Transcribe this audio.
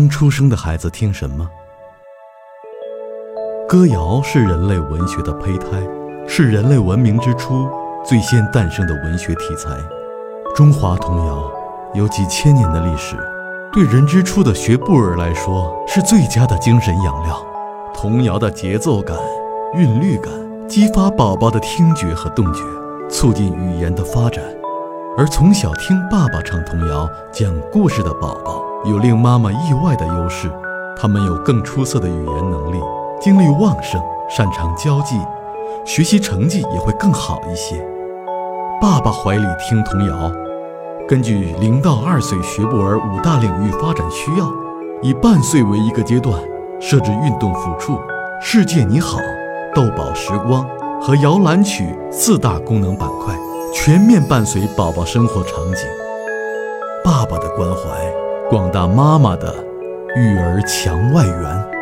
刚出生的孩子听什么？歌谣是人类文学的胚胎，是人类文明之初最先诞生的文学题材。中华童谣有几千年的历史，对人之初的学步儿来说是最佳的精神养料。童谣的节奏感、韵律感，激发宝宝的听觉和动觉，促进语言的发展。而从小听爸爸唱童谣、讲故事的宝宝，有令妈妈意外的优势，他们有更出色的语言能力，精力旺盛，擅长交际，学习成绩也会更好一些。爸爸怀里听童谣，根据零到二岁学步儿五大领域发展需要，以半岁为一个阶段，设置运动辅触、世界你好、逗宝时光和摇篮曲四大功能板块，全面伴随宝宝生活场景。爸爸的关怀，广大妈妈的育儿墙外援。